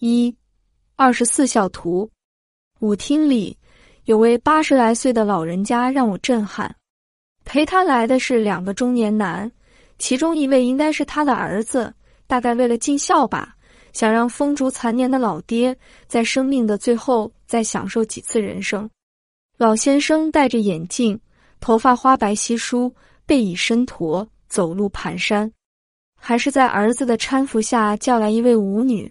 一二十四孝图，舞厅里有位八十来岁的老人家让我震撼。陪他来的是两个中年男，其中一位应该是他的儿子，大概为了尽孝吧，想让风烛残年的老爹在生命的最后再享受几次人生。老先生戴着眼镜，头发花白稀疏，背倚身驼，走路蹒跚，还是在儿子的搀扶下叫来一位舞女。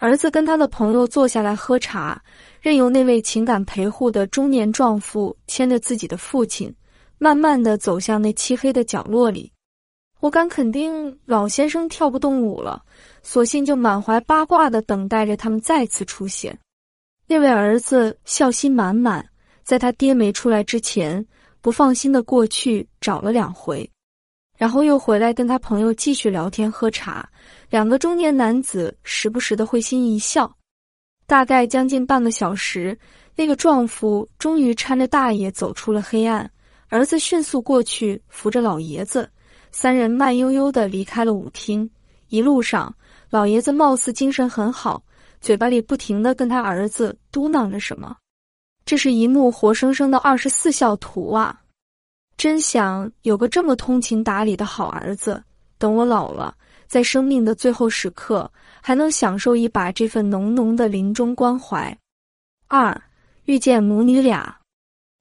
儿子跟他的朋友坐下来喝茶，任由那位情感陪护的中年壮妇牵着自己的父亲，慢慢的走向那漆黑的角落里。我敢肯定，老先生跳不动舞了，索性就满怀八卦的等待着他们再次出现。那位儿子孝心满满，在他爹没出来之前，不放心的过去找了两回。然后又回来跟他朋友继续聊天喝茶，两个中年男子时不时的会心一笑。大概将近半个小时，那个壮妇终于搀着大爷走出了黑暗，儿子迅速过去扶着老爷子，三人慢悠悠的离开了舞厅。一路上，老爷子貌似精神很好，嘴巴里不停的跟他儿子嘟囔着什么。这是一幕活生生的二十四孝图啊！真想有个这么通情达理的好儿子，等我老了，在生命的最后时刻，还能享受一把这份浓浓的临终关怀。二遇见母女俩，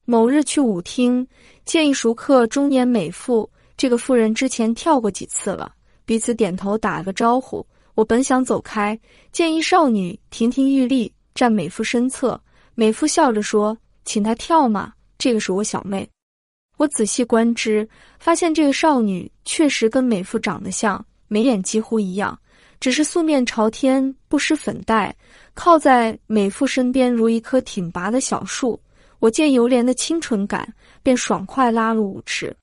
某日去舞厅，见一熟客中年美妇，这个妇人之前跳过几次了，彼此点头打了个招呼。我本想走开，见一少女亭亭玉立站美妇身侧，美妇笑着说：“请她跳嘛，这个是我小妹。”我仔细观之，发现这个少女确实跟美妇长得像，眉眼几乎一样，只是素面朝天，不施粉黛，靠在美妇身边如一棵挺拔的小树。我见尤怜的清纯感，便爽快拉入舞池。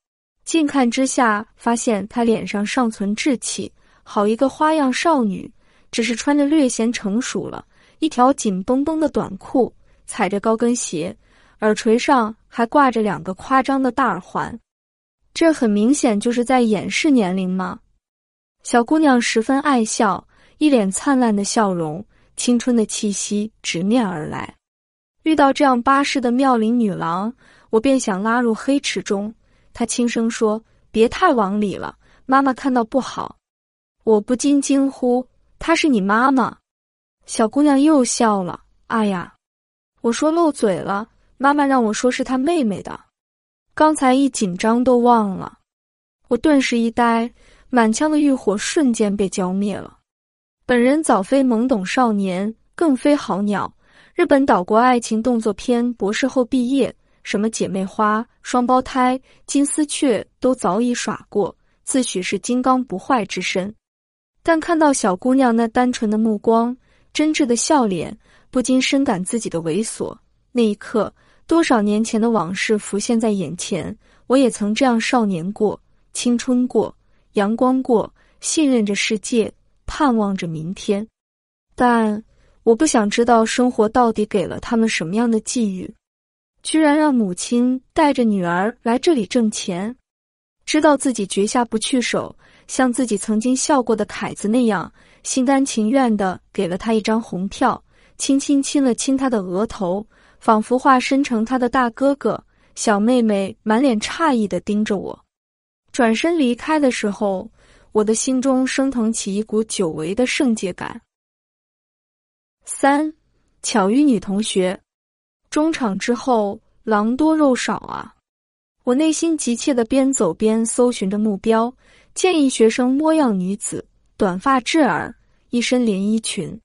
近看之下，发现她脸上尚存稚气，好一个花样少女，只是穿着略显成熟了，一条紧绷绷的短裤，踩着高跟鞋。耳垂上还挂着两个夸张的大耳环，这很明显就是在掩饰年龄吗？小姑娘十分爱笑，一脸灿烂的笑容，青春的气息直面而来。遇到这样巴适的妙龄女郎，我便想拉入黑池中。她轻声说：“别太往里了，妈妈看到不好。”我不禁惊呼：“她是你妈妈？”小姑娘又笑了：“哎呀，我说漏嘴了。”妈妈让我说是她妹妹的，刚才一紧张都忘了。我顿时一呆，满腔的欲火瞬间被浇灭了。本人早非懵懂少年，更非好鸟。日本岛国爱情动作片博士后毕业，什么姐妹花、双胞胎、金丝雀都早已耍过，自诩是金刚不坏之身。但看到小姑娘那单纯的目光、真挚的笑脸，不禁深感自己的猥琐。那一刻。多少年前的往事浮现在眼前，我也曾这样少年过、青春过、阳光过，信任着世界，盼望着明天。但我不想知道生活到底给了他们什么样的际遇，居然让母亲带着女儿来这里挣钱，知道自己绝下不去手，像自己曾经笑过的凯子那样，心甘情愿的给了他一张红票，轻轻亲了亲他的额头。仿佛化身成他的大哥哥，小妹妹满脸诧异的盯着我，转身离开的时候，我的心中升腾起一股久违的圣洁感。三，巧遇女同学，中场之后狼多肉少啊！我内心急切的边走边搜寻着目标，建议学生模样女子，短发至耳，一身连衣裙。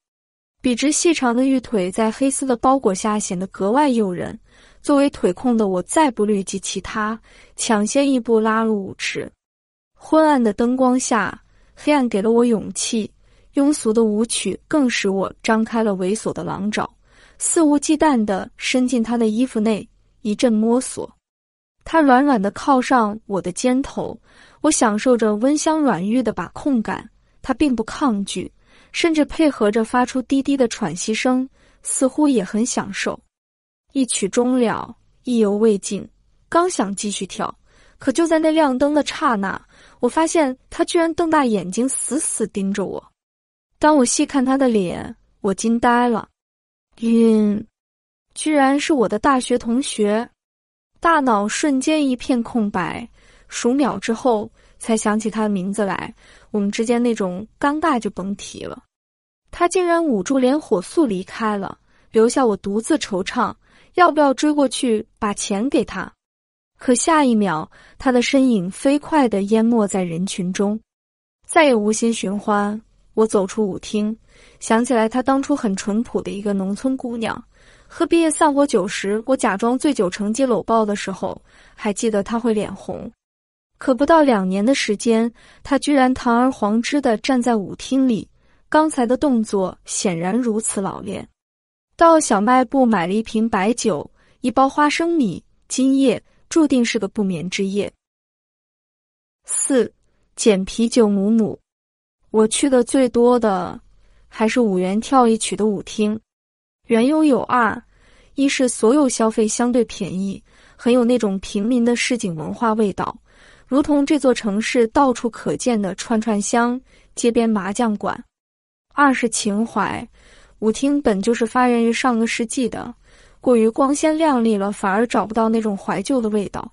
笔直细长的玉腿在黑丝的包裹下显得格外诱人。作为腿控的我，再不虑及其他，抢先一步拉入舞池。昏暗的灯光下，黑暗给了我勇气。庸俗的舞曲更使我张开了猥琐的狼爪，肆无忌惮地伸进他的衣服内，一阵摸索。他软软地靠上我的肩头，我享受着温香软玉的把控感。他并不抗拒。甚至配合着发出低低的喘息声，似乎也很享受。一曲终了，意犹未尽，刚想继续跳，可就在那亮灯的刹那，我发现他居然瞪大眼睛，死死盯着我。当我细看他的脸，我惊呆了，晕，居然是我的大学同学，大脑瞬间一片空白，数秒之后才想起他的名字来。我们之间那种尴尬就甭提了。他竟然捂住脸，火速离开了，留下我独自惆怅。要不要追过去把钱给他？可下一秒，他的身影飞快地淹没在人群中，再也无心寻欢。我走出舞厅，想起来她当初很淳朴的一个农村姑娘。喝毕业散伙酒时，我假装醉酒乘机搂抱的时候，还记得她会脸红。可不到两年的时间，她居然堂而皇之的站在舞厅里。刚才的动作显然如此老练。到小卖部买了一瓶白酒，一包花生米。今夜注定是个不眠之夜。四，捡啤酒母母。我去的最多的还是五元跳一曲的舞厅。缘由有二：一是所有消费相对便宜，很有那种平民的市井文化味道，如同这座城市到处可见的串串香、街边麻将馆。二是情怀，舞厅本就是发源于上个世纪的，过于光鲜亮丽了，反而找不到那种怀旧的味道。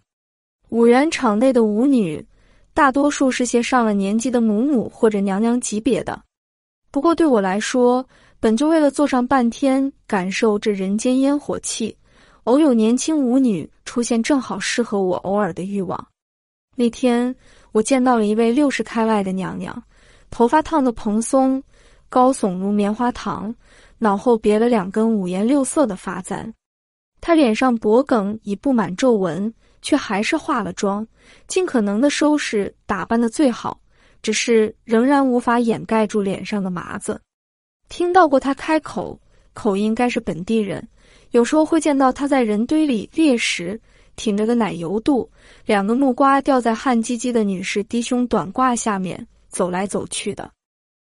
五元场内的舞女，大多数是些上了年纪的母母或者娘娘级别的。不过对我来说，本就为了坐上半天，感受这人间烟火气，偶有年轻舞女出现，正好适合我偶尔的欲望。那天我见到了一位六十开外的娘娘，头发烫得蓬松。高耸如棉花糖，脑后别了两根五颜六色的发簪。他脸上脖梗已布满皱纹，却还是化了妆，尽可能的收拾打扮的最好，只是仍然无法掩盖住脸上的麻子。听到过他开口，口音该是本地人。有时候会见到他在人堆里猎食，挺着个奶油肚，两个木瓜掉在汗唧唧的女士低胸短褂下面走来走去的。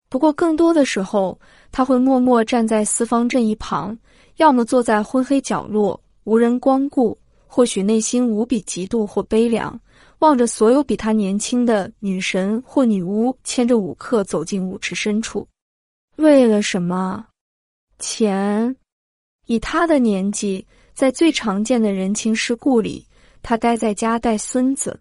不过，更多的时候，他会默默站在四方阵一旁，要么坐在昏黑角落无人光顾，或许内心无比嫉妒或悲凉，望着所有比他年轻的女神或女巫牵着舞客走进舞池深处。为了什么？钱。以他的年纪，在最常见的人情世故里，他待在家带孙子。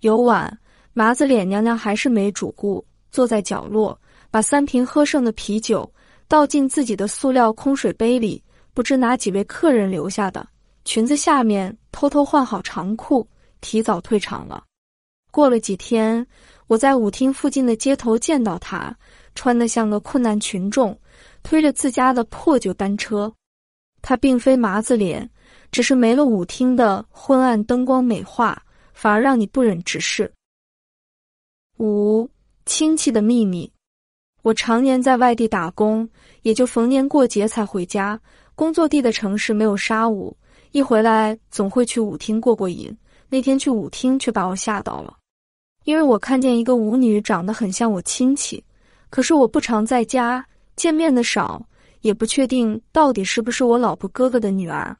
有晚，麻子脸娘娘还是没主顾，坐在角落。把三瓶喝剩的啤酒倒进自己的塑料空水杯里，不知哪几位客人留下的。裙子下面偷偷换好长裤，提早退场了。过了几天，我在舞厅附近的街头见到他，穿得像个困难群众，推着自家的破旧单车。他并非麻子脸，只是没了舞厅的昏暗灯光美化，反而让你不忍直视。五亲戚的秘密。我常年在外地打工，也就逢年过节才回家。工作地的城市没有沙舞，一回来总会去舞厅过过瘾。那天去舞厅却把我吓到了，因为我看见一个舞女长得很像我亲戚，可是我不常在家，见面的少，也不确定到底是不是我老婆哥哥的女儿，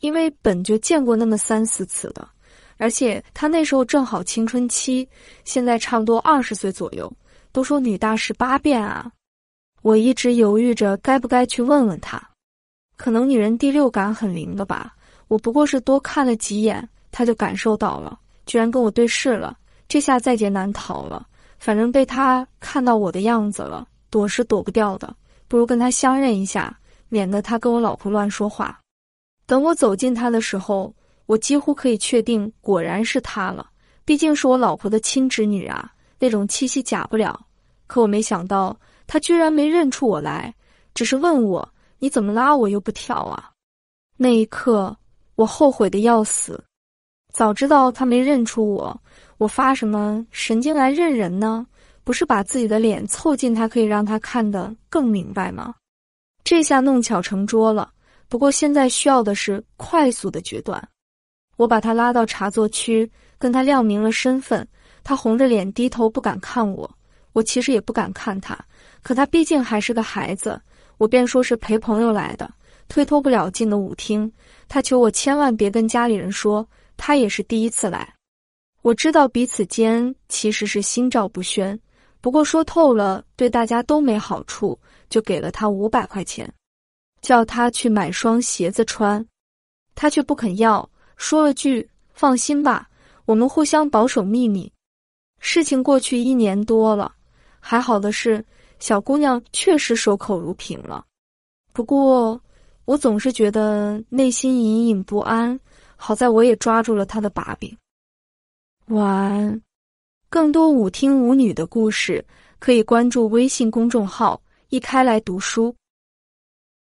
因为本就见过那么三四次的，而且她那时候正好青春期，现在差不多二十岁左右。都说女大十八变啊，我一直犹豫着该不该去问问她。可能女人第六感很灵的吧。我不过是多看了几眼，她就感受到了，居然跟我对视了。这下在劫难逃了。反正被她看到我的样子了，躲是躲不掉的。不如跟她相认一下，免得她跟我老婆乱说话。等我走近她的时候，我几乎可以确定，果然是她了。毕竟是我老婆的亲侄女啊。那种气息假不了，可我没想到他居然没认出我来，只是问我你怎么拉我又不跳啊？那一刻我后悔的要死，早知道他没认出我，我发什么神经来认人呢？不是把自己的脸凑近他，可以让他看得更明白吗？这下弄巧成拙了。不过现在需要的是快速的决断。我把他拉到茶座区，跟他亮明了身份。他红着脸低头不敢看我，我其实也不敢看他，可他毕竟还是个孩子，我便说是陪朋友来的，推脱不了进了舞厅。他求我千万别跟家里人说，他也是第一次来。我知道彼此间其实是心照不宣，不过说透了对大家都没好处，就给了他五百块钱，叫他去买双鞋子穿，他却不肯要，说了句：“放心吧，我们互相保守秘密。”事情过去一年多了，还好的是，小姑娘确实守口如瓶了。不过，我总是觉得内心隐隐不安。好在我也抓住了她的把柄。晚安。更多舞厅舞女的故事，可以关注微信公众号“一开来读书”。